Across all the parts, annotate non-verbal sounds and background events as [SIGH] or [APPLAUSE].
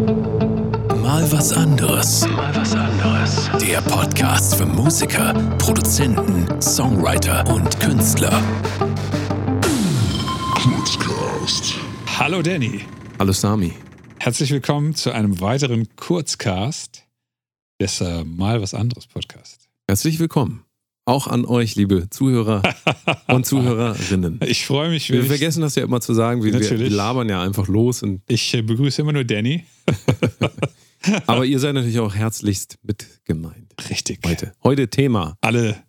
Mal was anderes. Mal was anderes. Der Podcast für Musiker, Produzenten, Songwriter und Künstler. Hallo Danny. Hallo Sami. Herzlich willkommen zu einem weiteren Kurzcast des äh, Mal was anderes Podcast. Herzlich willkommen. Auch an euch, liebe Zuhörer [LAUGHS] und Zuhörerinnen. Ich freue mich. Wir vergessen das ja immer zu sagen, wir, wir labern ja einfach los. Und, Ich äh, begrüße immer nur Danny. [LAUGHS] aber ihr seid natürlich auch herzlichst mit gemeint. Richtig. Heute. Heute Thema. Alle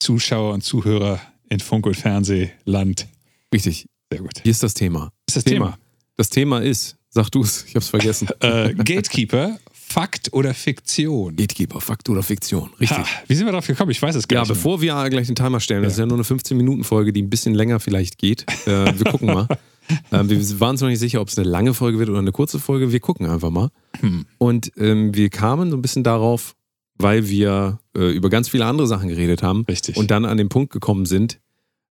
Zuschauer und Zuhörer in Funk und Fernsehland. Richtig. Sehr gut. Hier ist das Thema. ist das Thema. Das Thema ist, sag du es, ich hab's vergessen. [LAUGHS] Äh, Gatekeeper, Fakt oder Fiktion? Gatekeeper, Fakt oder Fiktion. Richtig. Ha, wie sind wir darauf gekommen? Ich weiß es gar Ja, nicht. mehr. bevor wir gleich den Timer stellen, das ist Ja. ja nur eine 15-Minuten-Folge, die ein bisschen länger vielleicht geht. Äh, wir [LAUGHS] gucken mal. ähm, wir waren uns noch nicht sicher, ob es eine lange Folge wird oder eine kurze Folge. Wir gucken einfach mal. Hm. Und ähm, wir kamen so ein bisschen darauf, weil wir äh, über ganz viele andere Sachen geredet haben Richtig. und dann an den Punkt gekommen sind,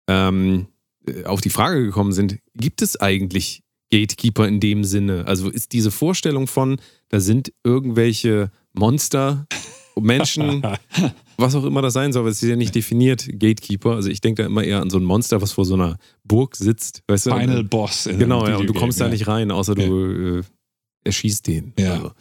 ähm, äh, auf die Frage gekommen sind, gibt es eigentlich Gatekeeper in dem Sinne? Also ist diese Vorstellung von, da sind irgendwelche Monster, Menschen, [LAUGHS] was auch immer das sein soll, aber es ist ja nicht definiert, Gatekeeper. Also ich denke da immer eher an so ein Monster, was vor so einer Burg sitzt, weißt du? Final Boss. In Genau, ja, und du kommst da ja. nicht rein, außer du äh, erschießt den. Ja. Also,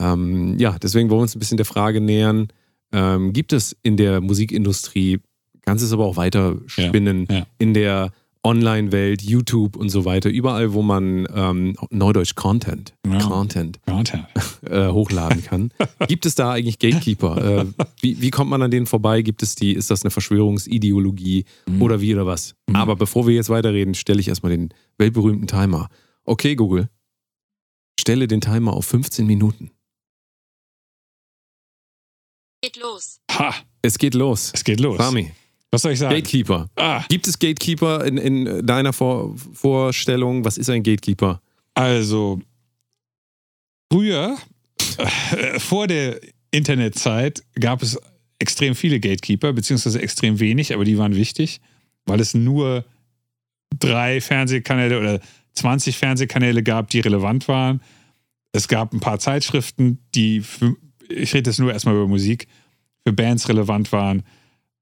ähm, ja, deswegen wollen wir uns ein bisschen der Frage nähern, ähm, gibt es in der Musikindustrie, kannst es aber auch weiter spinnen, Ja, ja. in der Online-Welt, YouTube und so weiter, überall, wo man ähm, Neudeutsch Content, Ja. Content Content. [LAUGHS] äh, hochladen kann. [LAUGHS] Gibt es da eigentlich Gatekeeper? äh, wie, wie kommt man an denen vorbei? Gibt es die, ist das eine Verschwörungsideologie Mhm. oder wie oder was? Aber bevor wir jetzt weiterreden, stelle ich erstmal den weltberühmten Timer. Okay, Google, stelle den Timer auf 15 Minuten. Geht los. Ha, Es geht los. es geht los. Sami, Was soll ich sagen? Gatekeeper. Ah, Gibt es Gatekeeper in, in deiner Vor Vorstellung? Was ist ein Gatekeeper? Also, früher, äh, vor der Internetzeit, gab es extrem viele Gatekeeper, beziehungsweise extrem wenig, aber die waren wichtig, weil es nur drei Fernsehkanäle oder 20 Fernsehkanäle gab, die relevant waren. Es gab ein paar Zeitschriften, die, für, ich rede jetzt nur erstmal über Musik, für Bands relevant waren.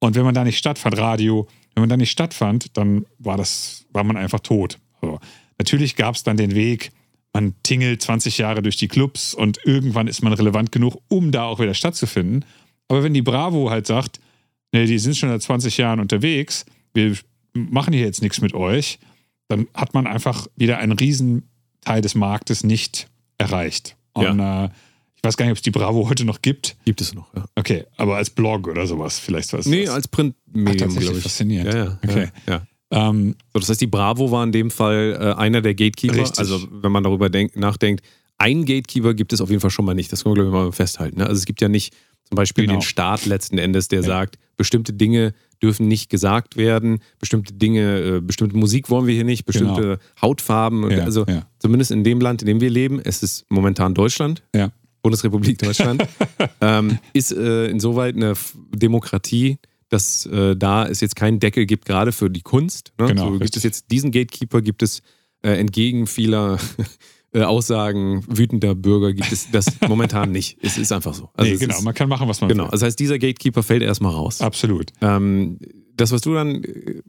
Und wenn man da nicht stattfand, Radio, wenn man da nicht stattfand, dann war das, war man einfach tot. So. Natürlich gab es dann den Weg, man tingelt 20 Jahre durch die Clubs und irgendwann ist man relevant genug, um da auch wieder stattzufinden. Aber wenn die Bravo halt sagt, nee, die sind schon seit 20 Jahren unterwegs, wir machen hier jetzt nichts mit euch, dann hat man einfach wieder einen riesen Teil des Marktes nicht erreicht. Und äh, ich weiß gar nicht, ob es die Bravo heute noch gibt. Gibt es noch, ja. Okay, aber als Blog oder sowas vielleicht was. Nee, was. als Printmedium, glaube ich. faszinierend. Ja, ja. Okay. Ja, ja. ähm, So, das heißt, die Bravo war in dem Fall äh, einer der Gatekeeper. Richtig. Also, wenn man darüber denk, nachdenkt, ein Gatekeeper gibt es auf jeden Fall schon mal nicht. Das können wir, glaube ich, mal festhalten. Ne? Also, es gibt ja nicht zum Beispiel Genau. den Staat letzten Endes, der sagt, bestimmte Dinge dürfen nicht gesagt werden, bestimmte Dinge, äh, bestimmte Musik wollen wir hier nicht, bestimmte Hautfarben. Genau. Ja, also, ja. zumindest in dem Land, in dem wir leben, es ist momentan Deutschland. ja. Bundesrepublik Deutschland, [LAUGHS] ähm, ist äh, insoweit eine Demokratie, dass äh, da es jetzt keinen Deckel gibt, gerade für die Kunst. Ne? Genau, so gibt richtig. es jetzt diesen Gatekeeper, gibt es äh, entgegen vieler [LAUGHS] äh, Aussagen wütender Bürger, gibt es das [LAUGHS] momentan nicht. Es ist einfach so. Also nee, genau, Ist, man kann machen, was man genau. will. Das heißt, dieser Gatekeeper fällt erstmal raus. Absolut. Ähm, das, was du dann äh,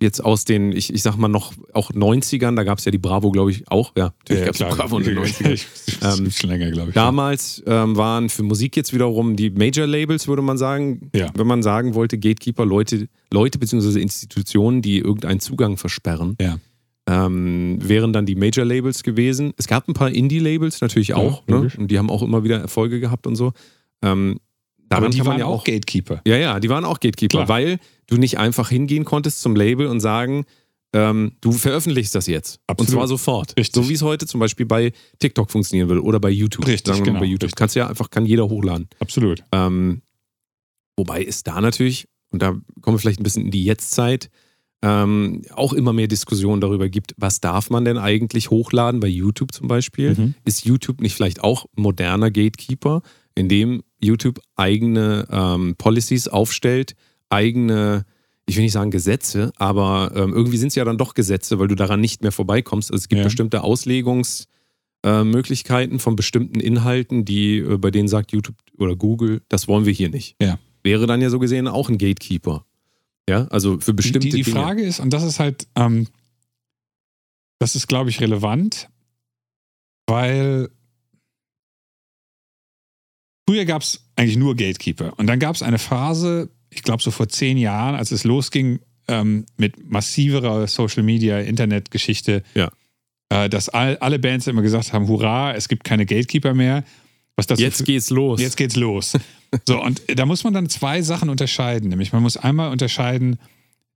jetzt aus den, ich, ich sag mal noch, auch 90ern, da gab es ja die Bravo, glaube ich, auch. Ja, natürlich gab es die Bravo in den [LAUGHS] 90ern. Ich, das Ähm, schon länger, glaube ich. Damals ähm, waren für Musik jetzt wiederum die Major-Labels, würde man sagen, Ja. wenn man sagen wollte, Gatekeeper, Leute, Leute bzw. Institutionen, die irgendeinen Zugang versperren, Ja. ähm, wären dann die Major-Labels gewesen. Es gab ein paar Indie-Labels natürlich auch, ne? logisch. und die haben auch immer wieder Erfolge gehabt und so. Ähm, daran Aber die waren ja auch Gatekeeper. ja, ja, die waren auch Gatekeeper, Klar. weil du nicht einfach hingehen konntest zum Label und sagen, ähm, du veröffentlichst das jetzt. Absolut. Und zwar sofort. Richtig. So wie es heute zum Beispiel bei TikTok funktionieren würde oder bei YouTube. Richtig, Sagen wir genau, bei YouTube. richtig. Kannst du ja einfach, kann jeder hochladen. Absolut. Ähm, wobei es da natürlich, und da kommen wir vielleicht ein bisschen in die Jetztzeit, ähm, auch immer mehr Diskussionen darüber gibt, was darf man denn eigentlich hochladen bei YouTube zum Beispiel? Mhm. Ist YouTube nicht vielleicht auch moderner Gatekeeper, indem YouTube eigene ähm, Policies aufstellt, eigene, ich will nicht sagen Gesetze, aber ähm, irgendwie sind es ja dann doch Gesetze, weil du daran nicht mehr vorbeikommst. Also es gibt Ja. bestimmte Auslegungs- äh, von bestimmten Inhalten, die äh, bei denen sagt YouTube oder Google, das wollen wir hier nicht. Ja. Wäre dann ja so gesehen auch ein Gatekeeper. Ja, also für bestimmte die, die Dinge. Frage ist, und das ist halt, ähm, das ist, glaube ich, relevant, weil früher gab es eigentlich nur Gatekeeper. Und dann gab es eine Phase, ich glaube so vor zehn Jahren, als es losging ähm, mit massiverer Social Media, Internetgeschichte, Ja. äh, dass all, alle Bands immer gesagt haben, hurra, es gibt keine Gatekeeper mehr. Was das so Jetzt für- geht's los. Jetzt geht's los. So, und da muss man dann zwei Sachen unterscheiden. Nämlich, man muss einmal unterscheiden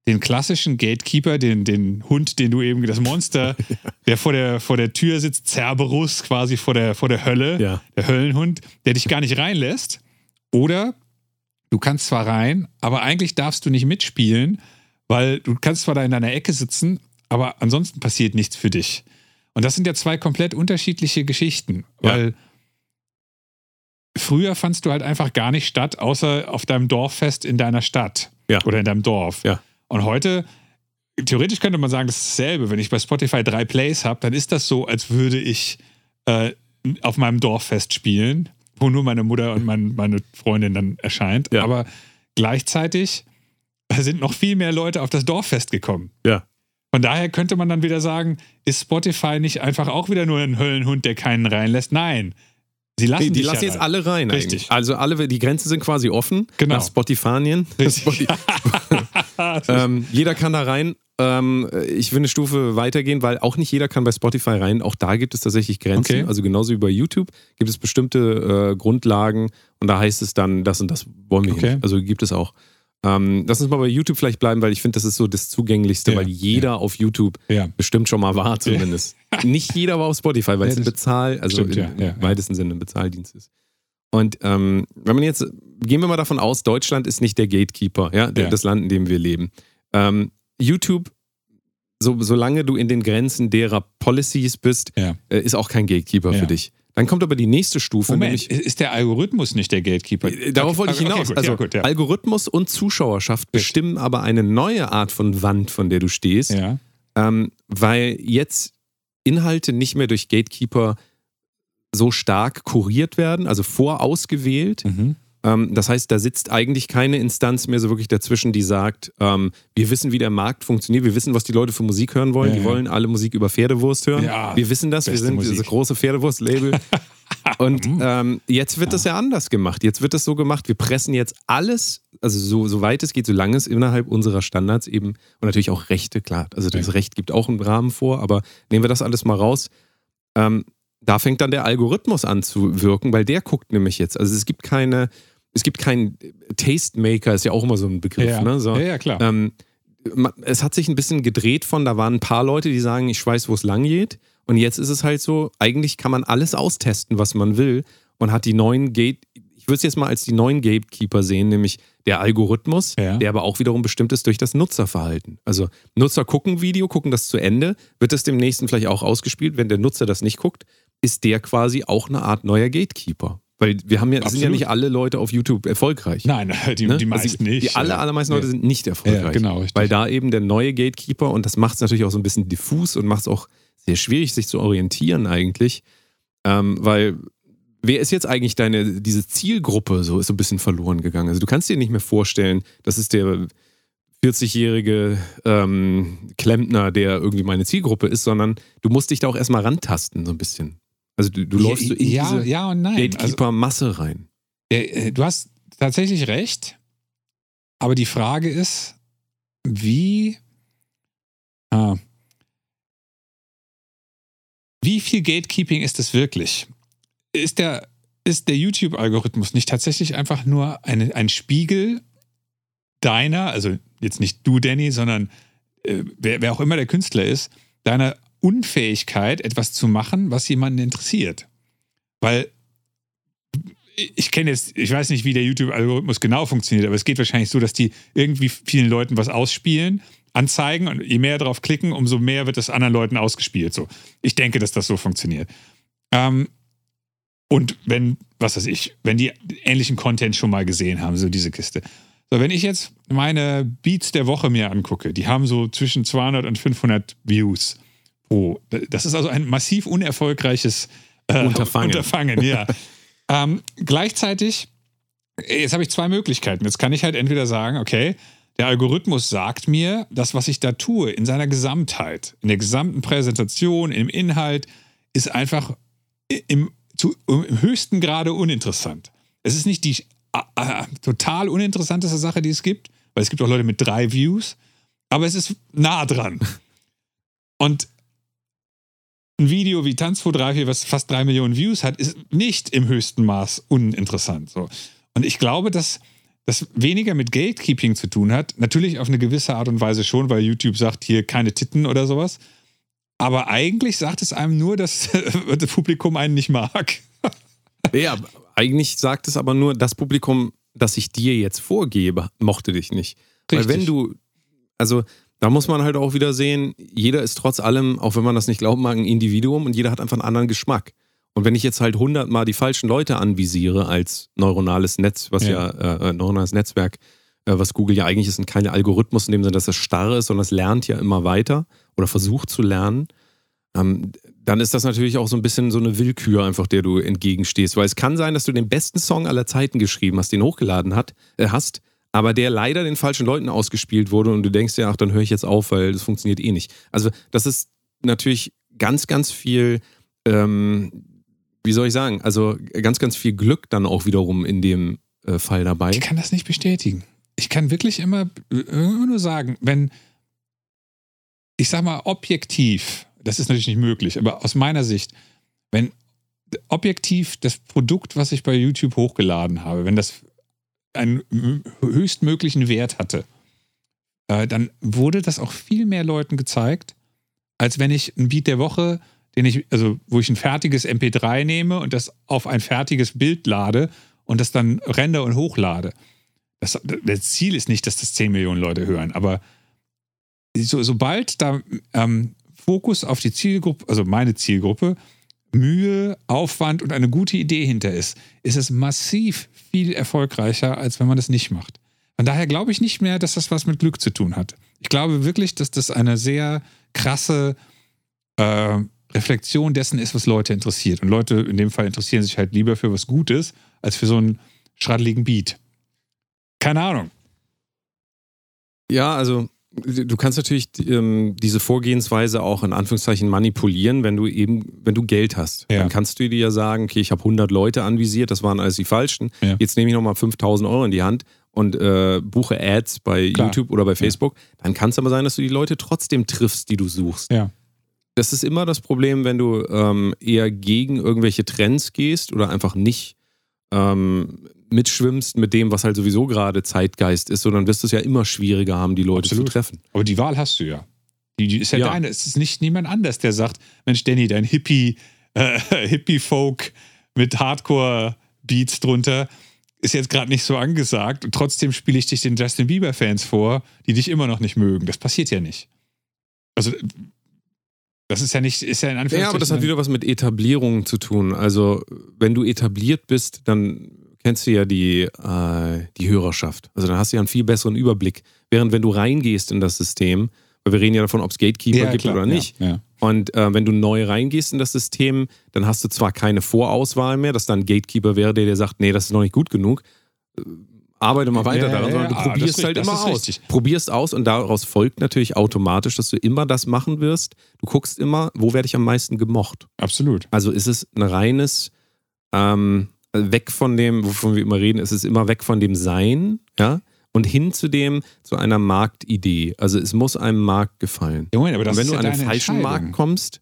den klassischen Gatekeeper, den, den Hund, den du eben, das Monster, [LAUGHS] der vor der, vor der Tür sitzt, Cerberus, quasi vor der, vor der Hölle, Ja. der Höllenhund, der dich gar nicht reinlässt. Oder du kannst zwar rein, aber eigentlich darfst du nicht mitspielen, weil du kannst zwar da in deiner Ecke sitzen, aber ansonsten passiert nichts für dich. Und das sind ja zwei komplett unterschiedliche Geschichten, Ja. weil früher fandst du halt einfach gar nicht statt, außer auf deinem Dorffest in deiner Stadt Ja. oder in deinem Dorf. Ja. Und heute, theoretisch könnte man sagen, das ist dasselbe. Wenn ich bei Spotify drei Plays habe, dann ist das so, als würde ich äh, auf meinem Dorffest spielen, wo nur meine Mutter und mein, meine Freundin dann erscheint. Ja. Aber gleichzeitig sind noch viel mehr Leute auf das Dorffest gekommen. Ja. Von daher könnte man dann wieder sagen, ist Spotify nicht einfach auch wieder nur ein Höllenhund, der keinen reinlässt? Nein. Sie lassen die dich lassen ja jetzt rein. alle rein Richtig. eigentlich. Also alle, die Grenzen sind quasi offen Genau. nach Spotifanien. Richtig. [LAUGHS] [LAUGHS] [LAUGHS] ähm, jeder kann da rein. Ähm, ich will eine Stufe weitergehen, weil auch nicht jeder kann bei Spotify rein. Auch da gibt es tatsächlich Grenzen. Okay. Also genauso wie bei YouTube gibt es bestimmte äh, Grundlagen und da heißt es dann, das und das wollen wir Okay. nicht. Also gibt es auch. Ähm, lass uns mal bei YouTube vielleicht bleiben, weil ich finde, das ist so das Zugänglichste, Ja, weil jeder auf YouTube ja. bestimmt schon mal war zumindest. [LAUGHS] Nicht jeder war auf Spotify, weil Ja, es ein Bezahl, also stimmt, im, ja, ja, ja. im weitesten Sinne ein Bezahldienst ist. Und ähm, wenn man jetzt, gehen wir mal davon aus, Deutschland ist nicht der Gatekeeper, ja, der, Ja. das Land, in dem wir leben. Ähm, YouTube, so, solange du in den Grenzen derer Policies bist, Ja. äh, ist auch kein Gatekeeper Ja. für dich. Dann kommt aber die nächste Stufe, Moment, nämlich ist der Algorithmus nicht der Gatekeeper? äh, Darauf wollte ich Okay, hinaus. gut, also ja, gut, ja. Algorithmus und Zuschauerschaft bestimmen aber eine neue Art von Wand, von der du stehst, ja. ähm, weil jetzt Inhalte nicht mehr durch Gatekeeper so stark kuriert werden, also vorausgewählt. Mhm. Ähm, das heißt, da sitzt eigentlich keine Instanz mehr so wirklich dazwischen, die sagt, ähm, wir wissen, wie der Markt funktioniert, wir wissen, was die Leute für Musik hören wollen, Ja, die ja. wollen alle Musik über Pferdewurst hören. Ja, wir wissen das, wir sind Musik. dieses große Pferdewurst-Label. [LAUGHS] Und ähm, jetzt wird das ja anders gemacht. Jetzt wird das so gemacht, wir pressen jetzt alles, also so, so weit es geht, solange es innerhalb unserer Standards eben und natürlich auch Rechte, klar. Also das Ja. Recht gibt auch einen Rahmen vor, aber nehmen wir das alles mal raus. Ähm, da fängt dann der Algorithmus an zu wirken, weil der guckt nämlich jetzt. Also es gibt keine, es gibt keinen Tastemaker, ist ja auch immer so ein Begriff. Ja. Ne? So, ja, ja, klar. ähm, es hat sich ein bisschen gedreht von, da waren ein paar Leute, die sagen, ich weiß, wo es lang geht. Und jetzt ist es halt so, eigentlich kann man alles austesten, was man will und hat die neuen Gate, ich würde es jetzt mal als die neuen Gatekeeper sehen, nämlich der Algorithmus, Ja. der aber auch wiederum bestimmt ist durch das Nutzerverhalten. Also Nutzer gucken Video, gucken das zu Ende, wird das dem nächsten vielleicht auch ausgespielt. Wenn der Nutzer das nicht guckt, ist der quasi auch eine Art neuer Gatekeeper. Weil wir haben ja, sind ja nicht alle Leute auf YouTube erfolgreich. Nein, [LAUGHS] die, Ne? die Also meisten nicht. Die aller, allermeisten Leute Ja. sind nicht erfolgreich. Ja, genau, richtig. Weil da eben der neue Gatekeeper, und das macht es natürlich auch so ein bisschen diffus und macht es auch sehr schwierig, sich zu orientieren eigentlich. Ähm, weil wer ist jetzt eigentlich deine, diese Zielgruppe so, ist so ein bisschen verloren gegangen. Also du kannst dir nicht mehr vorstellen, das ist der 40-jährige ähm, Klempner, der irgendwie meine Zielgruppe ist, sondern du musst dich da auch erstmal rantasten, so ein bisschen. Also du, du läufst so in ja, diese ja und nein. Also, Gatekeeper-Masse rein. äh, du hast tatsächlich recht. Aber die Frage ist, wie. Ah, wie viel Gatekeeping ist es wirklich? Ist der, ist der YouTube-Algorithmus nicht tatsächlich einfach nur eine, ein Spiegel deiner, also jetzt nicht du, Danny, sondern äh, wer, wer auch immer der Künstler ist, deiner Unfähigkeit, etwas zu machen, was jemanden interessiert? Weil ich kenne jetzt, ich weiß nicht, wie der YouTube-Algorithmus genau funktioniert, aber es geht wahrscheinlich so, dass die irgendwie vielen Leuten was ausspielen, anzeigen und je mehr drauf klicken, umso mehr wird das anderen Leuten ausgespielt. So. Ich denke, dass das so funktioniert. Ähm, und wenn, was weiß ich, wenn die ähnlichen Content schon mal gesehen haben, so diese Kiste. So, wenn ich jetzt meine Beats der Woche mir angucke, die haben so zwischen 200 und 500 Views. Pro. Das ist also ein massiv unerfolgreiches äh, Unterfangen. Unterfangen ja. [LAUGHS] ähm, gleichzeitig, jetzt habe ich zwei Möglichkeiten. Jetzt kann ich halt entweder sagen, okay, der Algorithmus sagt mir, das, was ich da tue, in seiner Gesamtheit, in der gesamten Präsentation, im Inhalt, ist einfach im, zu, im höchsten Grade uninteressant. Es ist nicht die äh, total uninteressanteste Sache, die es gibt, weil es gibt auch Leute mit drei Views, aber es ist nah dran. [LAUGHS] Und ein Video wie Tanz 234, was fast drei Millionen Views hat, ist nicht im höchsten Maß uninteressant. So. Und ich glaube, dass das weniger mit Gatekeeping zu tun hat. Natürlich auf eine gewisse Art und Weise schon, weil YouTube sagt hier keine Titten oder sowas. Aber eigentlich sagt es einem nur, dass [LAUGHS] das Publikum einen nicht mag. [LAUGHS] Ja, eigentlich sagt es aber nur, das Publikum, das ich dir jetzt vorgebe, mochte dich nicht. Weil wenn du, also da muss man halt auch wieder sehen, jeder ist trotz allem, auch wenn man das nicht glauben mag, ein Individuum und jeder hat einfach einen anderen Geschmack. Und wenn ich jetzt halt hundertmal die falschen Leute anvisiere als neuronales Netz, was ja, ja äh, neuronales Netzwerk, äh, was Google ja eigentlich ist, und keine Algorithmus in dem Sinne, dass es starr ist, sondern es lernt ja immer weiter oder versucht zu lernen, ähm, dann ist das natürlich auch so ein bisschen so eine Willkür einfach, der du entgegenstehst. Weil es kann sein, dass du den besten Song aller Zeiten geschrieben hast, den hochgeladen hat, äh, hast, aber der leider den falschen Leuten ausgespielt wurde und du denkst ja, ach, dann höre ich jetzt auf, weil das funktioniert eh nicht. Also das ist natürlich ganz, ganz viel, ähm, wie soll ich sagen, also ganz, ganz viel Glück dann auch wiederum in dem äh, Fall dabei. Ich kann das nicht bestätigen. Ich kann wirklich immer, immer nur sagen, wenn, ich sag mal, objektiv, das ist natürlich nicht möglich, aber aus meiner Sicht, wenn objektiv das Produkt, was ich bei YouTube hochgeladen habe, wenn das einen höchstmöglichen Wert hatte, äh, dann wurde das auch viel mehr Leuten gezeigt, als wenn ich ein Beat der Woche, den ich, also wo ich ein fertiges MP3 nehme und das auf ein fertiges Bild lade und das dann render und hochlade. Das, das Ziel ist nicht, dass das 10 Millionen Leute hören, aber so, sobald da ähm, Fokus auf die Zielgruppe, also meine Zielgruppe, Mühe, Aufwand und eine gute Idee hinter ist, ist es massiv viel erfolgreicher, als wenn man das nicht macht. Von daher glaube ich nicht mehr, dass das was mit Glück zu tun hat. Ich glaube wirklich, dass das eine sehr krasse äh, Reflexion dessen ist, was Leute interessiert. Und Leute in dem Fall interessieren sich halt lieber für was Gutes, als für so einen schraddeligen Beat. Keine Ahnung. Ja, also du kannst natürlich ähm, diese Vorgehensweise auch in Anführungszeichen manipulieren, wenn du eben, wenn du Geld hast. Ja. Dann kannst du dir ja sagen, okay, ich habe 100 Leute anvisiert, das waren alles die Falschen. Ja. Jetzt nehme ich nochmal 5000 Euro in die Hand und äh, buche Ads bei Klar. YouTube oder bei Facebook. Ja. Dann kann es aber sein, dass du die Leute trotzdem triffst, die du suchst. Das ist immer das Problem, wenn du ähm, eher gegen irgendwelche Trends gehst oder einfach nicht ähm, mitschwimmst mit dem, was halt sowieso gerade Zeitgeist ist, sondern wirst du es ja immer schwieriger haben, die Leute Absolut. zu treffen. Aber die Wahl hast du ja. Die, die ist ja, ja, deine. Es ist nicht niemand anders, der sagt, Mensch, Danny, dein Hippie, [LAUGHS] äh, Hippie-Folk mit Hardcore-Beats drunter ist jetzt gerade nicht so angesagt und trotzdem spiele ich dich den Justin Bieber-Fans vor, die dich immer noch nicht mögen. Das passiert ja nicht. Also das ist ja nicht, ist ja in Anführungszeichen. Ja, aber das hat wieder was mit Etablierung zu tun. Also, wenn du etabliert bist, dann kennst du ja die, äh, die Hörerschaft. Also dann hast du ja einen viel besseren Überblick. Während wenn du reingehst in das System, weil wir reden ja davon, ob es Gatekeeper ja, gibt klar, oder nicht. Ja, ja. Und äh, wenn du neu reingehst in das System, dann hast du zwar keine Vorauswahl mehr, dass dann ein Gatekeeper wäre, der dir sagt, nee, das ist noch nicht gut genug. Arbeite mal weiter daran, sondern du probierst halt immer aus. Richtig. Probierst aus und daraus folgt natürlich automatisch, dass du immer das machen wirst. Du guckst immer, wo werde ich am meisten gemocht. Absolut. Also ist es ein reines ähm, weg von dem, wovon wir immer reden, es ist immer weg von dem Sein, ja, und hin zu dem, zu einer Marktidee. Also es muss einem Markt gefallen. Ja, Moment, aber das und wenn du ja an den falschen Markt kommst,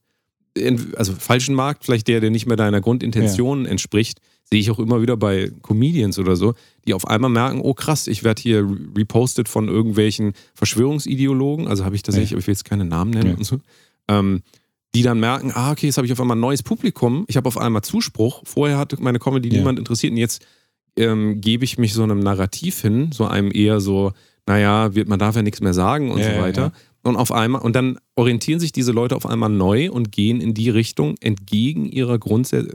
also falschen Markt, vielleicht der, der nicht mehr deiner Grundintention ja. entspricht, sehe ich auch immer wieder bei Comedians oder so, die auf einmal merken, oh krass, ich werde hier repostet von irgendwelchen Verschwörungsideologen, also habe ich tatsächlich, ja. ich will jetzt keine Namen nennen ja. und so. Ähm, die dann merken, ah, okay, jetzt habe ich auf einmal ein neues Publikum, ich habe auf einmal Zuspruch. Vorher hatte meine Comedy ja. niemand interessiert und jetzt ähm, gebe ich mich so einem Narrativ hin, so einem eher so, naja, wird, man darf ja nichts mehr sagen und so weiter. Und auf einmal, und dann orientieren sich diese Leute auf einmal neu und gehen in die Richtung entgegen ihrer grundsä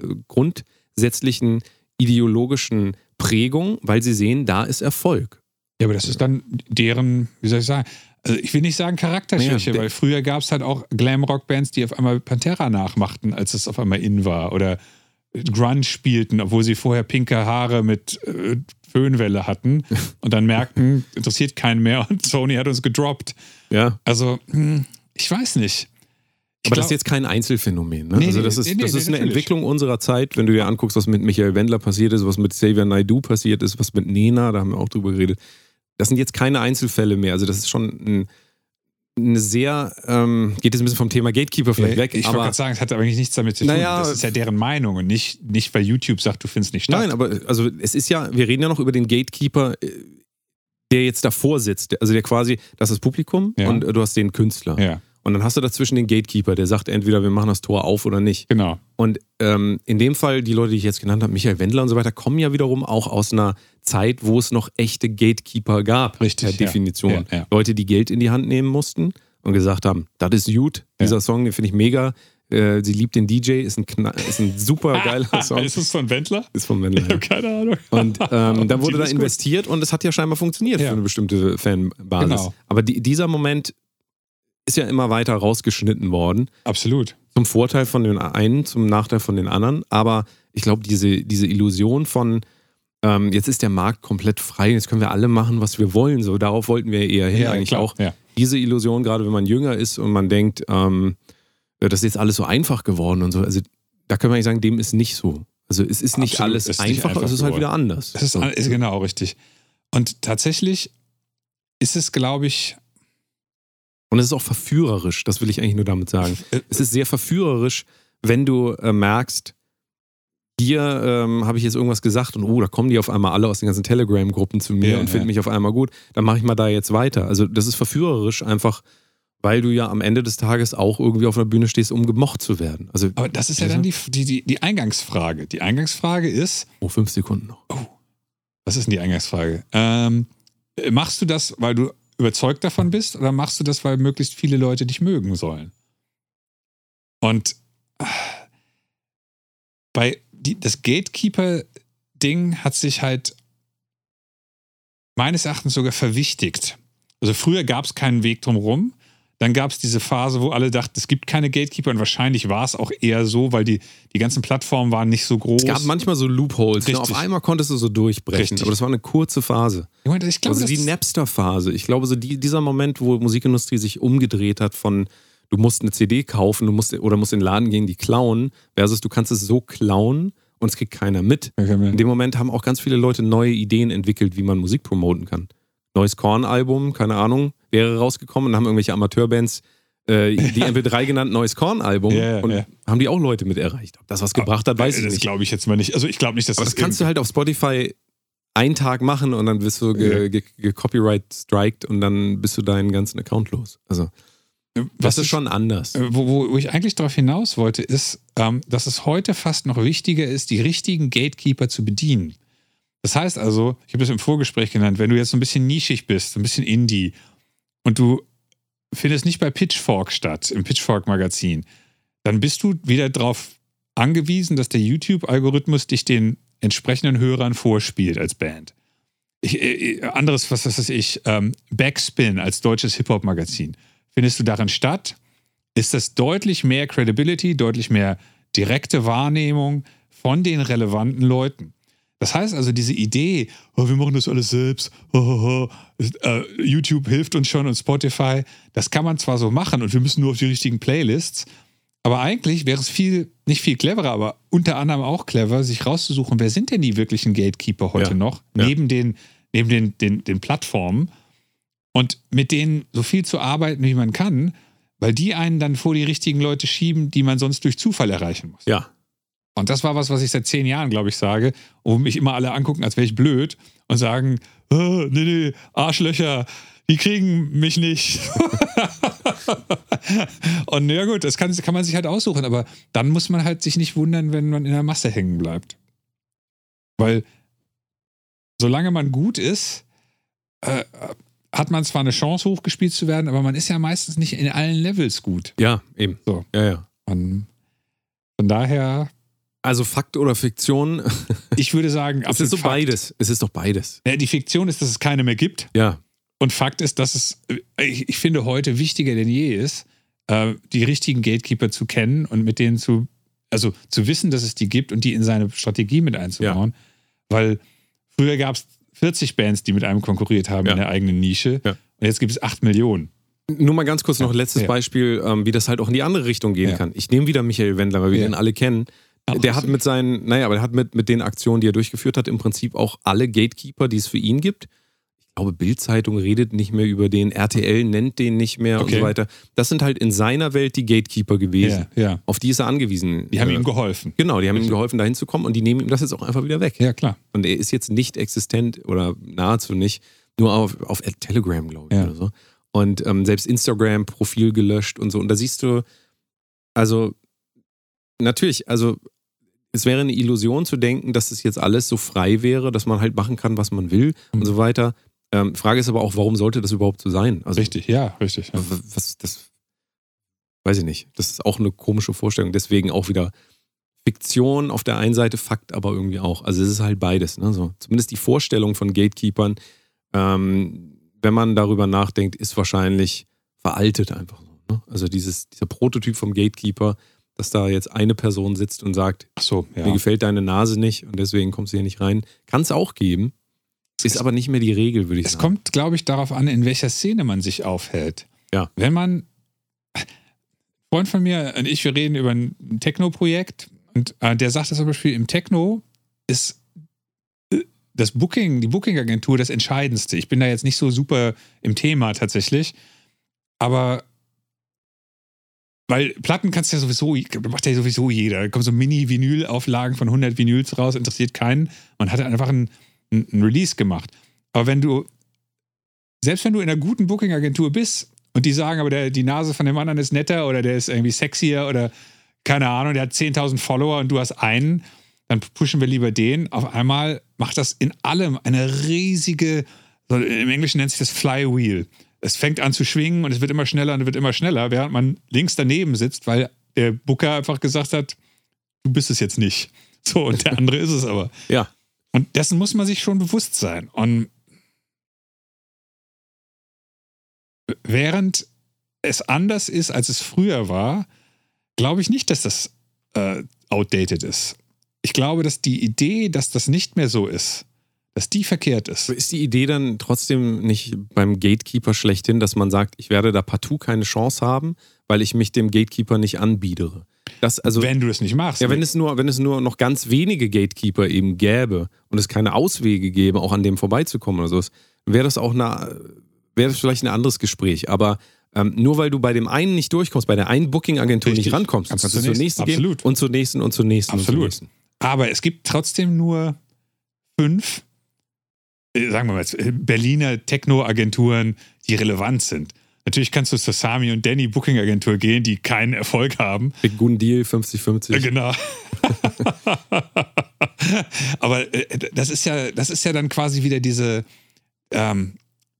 grundsätzlichen ideologischen Prägung, weil sie sehen, da ist Erfolg. Ja, aber das ist dann deren, wie soll ich sagen, Also ich will nicht sagen Charakterschwäche, Ja, weil früher gab es halt auch Glam-Rock-Bands, die auf einmal Pantera nachmachten, als es auf einmal in war. Oder Grunge spielten, obwohl sie vorher pinke Haare mit äh, Föhnwelle hatten [LAUGHS] und dann merkten, interessiert keinen mehr und Sony hat uns gedroppt. Ja. Also, hm, ich weiß nicht. Aber das ist glaub- jetzt kein Einzelfänomen. Ne? Nee, also nee, das ist, nee, nee, das ist eine natürlich. Entwicklung unserer Zeit. Wenn du dir anguckst, was mit Michael Wendler passiert ist, was mit Xavier Naidoo passiert ist, was mit Nena, da haben wir auch drüber geredet. Das sind jetzt keine Einzelfälle mehr. Also das ist schon ein, eine sehr, ähm, geht jetzt ein bisschen vom Thema Gatekeeper vielleicht weg, ich wollte gerade sagen, es hat aber eigentlich nichts damit zu tun. Naja, das ist ja deren Meinung und nicht, nicht weil YouTube sagt, du findest nicht statt. Nein, aber also es ist ja, wir reden ja noch über den Gatekeeper, äh, der jetzt davor sitzt. Also der quasi, das ist das Publikum Ja. und äh, du hast den Künstler. Ja, Und dann hast du dazwischen den Gatekeeper, der sagt entweder wir machen das Tor auf oder nicht. genau. Und ähm, in dem Fall, die Leute, die ich jetzt genannt habe, Michael Wendler und so weiter, kommen ja wiederum auch aus einer Zeit, wo es noch echte Gatekeeper gab. Richtig, Per ja. Definition. Ja, ja. Leute, die Geld in die Hand nehmen mussten und gesagt haben, das ist gut, dieser Song, den finde ich mega. Äh, sie liebt den DJ, ist ein, Kna ist ein super [LAUGHS] geiler Song. ist es von Wendler? ist vom Wendler. Ich habe keine Ahnung. Und ähm, dann wurde da gut. investiert und es hat ja scheinbar funktioniert Ja. für eine bestimmte Fanbasis. Genau. Aber die, dieser Moment ist ja immer weiter rausgeschnitten worden. Absolut. Zum Vorteil von den einen, zum Nachteil von den anderen. Aber ich glaube, diese, diese Illusion von, ähm, jetzt ist der Markt komplett frei, jetzt können wir alle machen, was wir wollen. So, darauf wollten wir eher hin eigentlich klar. auch. Ja. Diese Illusion, gerade wenn man jünger ist und man denkt, ähm, das ist jetzt alles so einfach geworden und so. Also da können wir eigentlich sagen, dem ist nicht so. Also es ist nicht Absolut, alles es ist nicht einfach, einfach es ist halt wieder anders. Das ist, so. ist genau richtig. Und tatsächlich ist es, glaube ich, Und es ist auch verführerisch, das will ich eigentlich nur damit sagen. äh, Es ist sehr verführerisch, wenn du äh, merkst, hier ähm, habe ich jetzt irgendwas gesagt und oh, da kommen die auf einmal alle aus den ganzen Telegram-Gruppen zu mir Ja, und finden ja. mich auf einmal gut, dann mache ich mal da jetzt weiter. Also das ist verführerisch einfach, weil du ja am Ende des Tages auch irgendwie auf einer Bühne stehst, um gemocht zu werden. Also, aber das ist ja dann die, die, die, die Eingangsfrage. Die Eingangsfrage ist, oh, fünf Sekunden noch. was ist denn die Eingangsfrage? Ähm, äh, machst du das, weil du überzeugt davon bist oder machst du das, weil möglichst viele Leute dich mögen sollen? Und äh, bei die, das Gatekeeper-Ding hat sich halt meines Erachtens sogar verwichtigt. Also früher gab es keinen Weg drumherum. Dann gab es diese Phase, wo alle dachten, es gibt keine Gatekeeper und wahrscheinlich war es auch eher so, weil die, die ganzen Plattformen waren nicht so groß. Es gab manchmal so Loopholes. Ne? Auf einmal konntest du so durchbrechen, Richtig. aber das war eine kurze Phase. Ich meine, ich glaube, also die Napster-Phase. Ich glaube, so die, dieser Moment, wo Musikindustrie sich umgedreht hat von du musst eine CD kaufen, du musst oder musst in den Laden gehen, die klauen, versus du kannst es so klauen und es kriegt keiner mit. In dem Moment haben auch ganz viele Leute neue Ideen entwickelt, wie man Musik promoten kann. Neues Korn-Album, keine Ahnung, wäre rausgekommen und haben irgendwelche Amateurbands äh, die [LAUGHS] MP3 genannt neues Korn-Album Ja, und ja. haben die auch Leute mit erreicht. Ob das was gebracht hat, weiß ich das nicht. glaube ich jetzt mal nicht. Also ich glaube nicht, dass Aber das kannst du halt auf Spotify einen Tag machen und dann bist du ge- ge- ge-copyright-striked und dann bist du deinen ganzen Account los. Also, was das ist ich- schon anders. Äh, Wo, wo, wo ich eigentlich darauf hinaus wollte, ist, ähm, dass es heute fast noch wichtiger ist, die richtigen Gatekeeper zu bedienen. Das heißt also, ich habe das im Vorgespräch genannt, wenn du jetzt so ein bisschen nischig bist, so ein bisschen Indie und du findest nicht bei Pitchfork statt, im Pitchfork-Magazin, dann bist du wieder darauf angewiesen, dass der YouTube-Algorithmus dich den entsprechenden Hörern vorspielt als Band. Ich, äh, anderes, was weiß ich, ähm, Backspin als deutsches Hip-Hop-Magazin. Findest du darin statt? Ist das deutlich mehr Credibility, deutlich mehr direkte Wahrnehmung von den relevanten Leuten? Das heißt also, diese Idee, oh, wir machen das alles selbst, oh, oh, äh, YouTube hilft uns schon und Spotify, das kann man zwar so machen und wir müssen nur auf die richtigen Playlists, aber eigentlich wäre es viel, nicht viel cleverer, aber unter anderem auch clever, sich rauszusuchen, wer sind denn die wirklichen Gatekeeper heute Ja. noch, Ja. neben, den, neben den, den, den Plattformen und mit denen so viel zu arbeiten, wie man kann, weil die einen dann vor die richtigen Leute schieben, die man sonst durch Zufall erreichen muss. Ja. Und das war was, was ich seit zehn Jahren, glaube ich, sage, wo mich immer alle angucken, als wäre ich blöd und sagen, oh, nee, nee, Arschlöcher, die kriegen mich nicht. [LAUGHS] und ja gut, das kann, kann man sich halt aussuchen, aber dann muss man halt sich nicht wundern, wenn man in der Masse hängen bleibt. Weil solange man gut ist, äh, hat man zwar eine Chance, hochgespielt zu werden, aber man ist ja meistens nicht in allen Levels gut. Ja, eben. So. Ja, ja. Man, von daher, Also Fakt oder Fiktion, [LAUGHS] ich würde sagen, es ist so Fakt. beides. Es ist doch beides. Ja, die Fiktion ist, dass es keine mehr gibt. Ja. Und Fakt ist, dass es, ich, ich finde, heute wichtiger denn je ist, äh, die richtigen Gatekeeper zu kennen und mit denen zu, also zu wissen, dass es die gibt und die in seine Strategie mit einzubauen. Weil früher gab es 40 Bands, die mit einem konkurriert haben Ja. in der eigenen Nische. Ja. Und jetzt gibt es 8 Millionen. Nur mal ganz kurz noch ein letztes Ja. Beispiel, ähm, wie das halt auch in die andere Richtung gehen Ja. kann. Ich nehme wieder Michael Wendler, weil wir Ja. ihn alle kennen. Ach, der hat mit seinen, naja, aber der hat mit, mit den Aktionen, die er durchgeführt hat, im Prinzip auch alle Gatekeeper, die es für ihn gibt. Ich glaube, Bild-Zeitung redet nicht mehr über den, RTL nennt den nicht mehr und Okay. so weiter. Das sind halt in seiner Welt die Gatekeeper gewesen. Ja, ja. Auf die ist er angewiesen. Die haben Äh, ihm geholfen. Genau, die haben ihm geholfen, dahin zu kommen und die nehmen ihm das jetzt auch einfach wieder weg. Ja, klar. Und er ist jetzt nicht existent oder nahezu nicht, nur auf, auf Telegram, glaube ich, Ja. oder so. Und ähm, selbst Instagram-Profil gelöscht und so. Und da siehst du, also natürlich, also es wäre eine Illusion zu denken, dass das jetzt alles so frei wäre, dass man halt machen kann, was man will und Mhm. so weiter. Ähm, Frage ist aber auch, warum sollte das überhaupt so sein? Also, Richtig, ja, richtig. Ja. Was, das weiß ich nicht. Das ist auch eine komische Vorstellung. Deswegen auch wieder Fiktion auf der einen Seite, Fakt aber irgendwie auch. Also es ist halt beides. Ne? So, zumindest die Vorstellung von Gatekeepern, ähm, wenn man darüber nachdenkt, ist wahrscheinlich veraltet einfach. Ne? Also dieses, dieser Prototyp vom Gatekeeper, dass da jetzt eine Person sitzt und sagt, Ach so, ja. mir gefällt deine Nase nicht und deswegen kommst du hier nicht rein. Kann es auch geben. Ist aber nicht mehr die Regel, würde ich Es sagen. kommt, glaube ich, darauf an, in welcher Szene man sich aufhält. Ja. Wenn man. Ein Freund von mir und ich, wir reden über ein Techno-Projekt und äh, der sagte zum Beispiel, im Techno ist äh, das Booking, die Booking-Agentur das Entscheidendste. Ich bin da jetzt nicht so super im Thema tatsächlich, aber weil Platten kannst du ja sowieso, macht ja sowieso jeder. Da kommen so Mini-Vinyl-Auflagen von 100 Vinyls raus, interessiert keinen. Man hat einfach ein, ein, Release gemacht. Aber wenn du, selbst wenn du in einer guten Booking-Agentur bist und die sagen, aber der, die Nase von dem anderen ist netter oder der ist irgendwie sexier oder keine Ahnung, der hat 10.000 Follower und du hast einen, dann pushen wir lieber den. Auf einmal macht das in allem eine riesige, im Englischen nennt sich das Flywheel. Es fängt an zu schwingen und es wird immer schneller und es wird immer schneller, während man links daneben sitzt, weil der Booker einfach gesagt hat, du bist es jetzt nicht. [LAUGHS] So, und der andere ist es aber. [LAUGHS] Ja. Und dessen muss man sich schon bewusst sein. Und während es anders ist, als es früher war, glaube ich nicht, dass das äh, outdated ist. Ich glaube, dass die Idee, dass das nicht mehr so ist, dass die verkehrt ist. Ist die Idee dann trotzdem nicht beim Gatekeeper schlechthin, dass man sagt, ich werde da partout keine Chance haben, weil ich mich dem Gatekeeper nicht anbiedere? Das, also, wenn du das nicht machst. ja, wenn es, nur, wenn es nur noch ganz wenige Gatekeeper eben gäbe und es keine Auswege gäbe, auch an dem vorbeizukommen oder sowas, wäre das auch eine, wäre das vielleicht ein anderes Gespräch. Aber ähm, nur weil du bei dem einen nicht durchkommst, bei der einen Booking-Agentur nicht rankommst, Kannst kannst du zur nächsten. nächsten und zur nächsten und zur nächsten Absolut. nächsten. Aber es gibt trotzdem nur fünf, sagen wir mal, jetzt, äh, Berliner Techno-Agenturen, die relevant sind. Natürlich kannst du zur Sami und Danny Booking-Agentur gehen, die keinen Erfolg haben. Big Gun Deal 50-50. Äh, Genau. [LAUGHS] Aber äh, das ist ja, das ist ja dann quasi wieder diese ähm,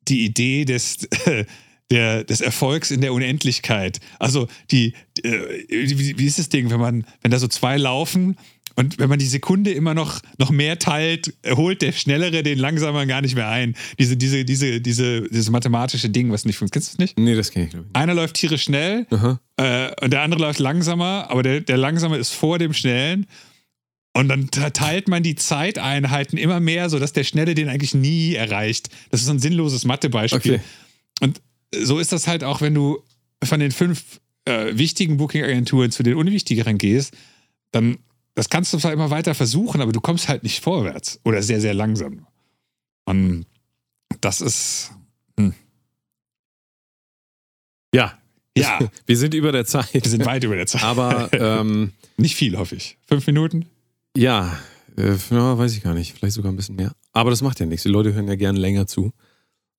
die Idee des, [LAUGHS] der, des Erfolgs in der Unendlichkeit. Also die, äh, wie, wie ist das Ding, wenn man, wenn da so zwei laufen und wenn man die Sekunde immer noch, noch mehr teilt, holt der Schnellere den Langsameren gar nicht mehr ein. Diese, diese, diese, diese, dieses mathematische Ding, was nicht funktioniert. Kennst du das nicht? Nee, das kenne ich, glaube ich. Einer läuft tierisch schnell äh, und der andere läuft langsamer, aber der, der Langsame ist vor dem Schnellen. Und dann te- teilt man die Zeiteinheiten immer mehr, sodass der Schnelle den eigentlich nie erreicht. Das ist so ein sinnloses Mathebeispiel. Okay. Und so ist das halt auch, wenn du von den fünf äh, wichtigen Booking-Agenturen zu den unwichtigeren gehst, dann das kannst du zwar immer weiter versuchen, aber du kommst halt nicht vorwärts oder sehr, sehr langsam. Und das ist, Ja, ja, [LAUGHS] wir sind über der Zeit. wir sind weit über der Zeit. Aber ähm, [LAUGHS] Nicht viel, hoffe ich. Fünf Minuten? ja, äh, ja, weiß ich gar nicht. Vielleicht sogar ein bisschen mehr. Aber das macht ja nichts. Die Leute hören ja gerne länger zu.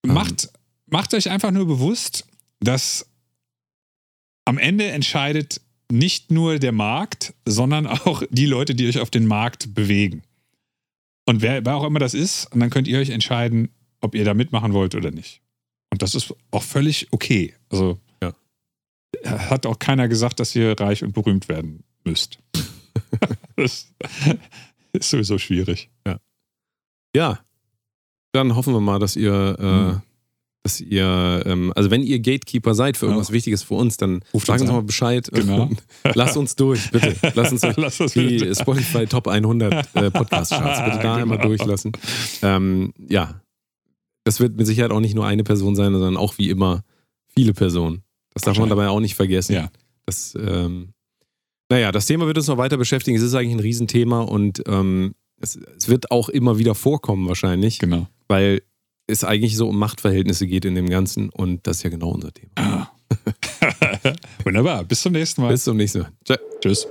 Ähm. Macht, macht euch einfach nur bewusst, dass am Ende entscheidet nicht nur der Markt, sondern auch die Leute, die euch auf den Markt bewegen. Und wer, wer auch immer das ist, und dann könnt ihr euch entscheiden, ob ihr da mitmachen wollt oder nicht. Und das ist auch völlig okay. Also Ja. hat auch keiner gesagt, dass ihr reich und berühmt werden müsst. [LAUGHS] das ist sowieso schwierig. Ja. Dann hoffen wir mal, dass ihr äh, Mhm. Dass ihr, ähm, also wenn ihr Gatekeeper seid für irgendwas Ja. Wichtiges für uns, dann Ruft sagt uns mal Bescheid. [LAUGHS] Genau. [LAUGHS] Lasst uns durch, bitte. Lasst uns [LAUGHS] durch. Lass Die bitte. Spotify Top 100 äh, Podcast-Charts. Bitte da einmal Genau. durchlassen. Ähm, ja, das wird mit Sicherheit auch nicht nur eine Person sein, sondern auch wie immer viele Personen. Das darf man dabei auch nicht vergessen. Ja. Das, ähm, naja, das Thema wird uns noch weiter beschäftigen. Es ist eigentlich ein Riesenthema und ähm, es, es wird auch immer wieder vorkommen wahrscheinlich, Genau. weil es eigentlich so um Machtverhältnisse geht in dem Ganzen und das ist ja genau unser Thema. Ah. [LAUGHS] Wunderbar, bis zum nächsten Mal. Bis zum nächsten Mal. Tschö. Tschüss.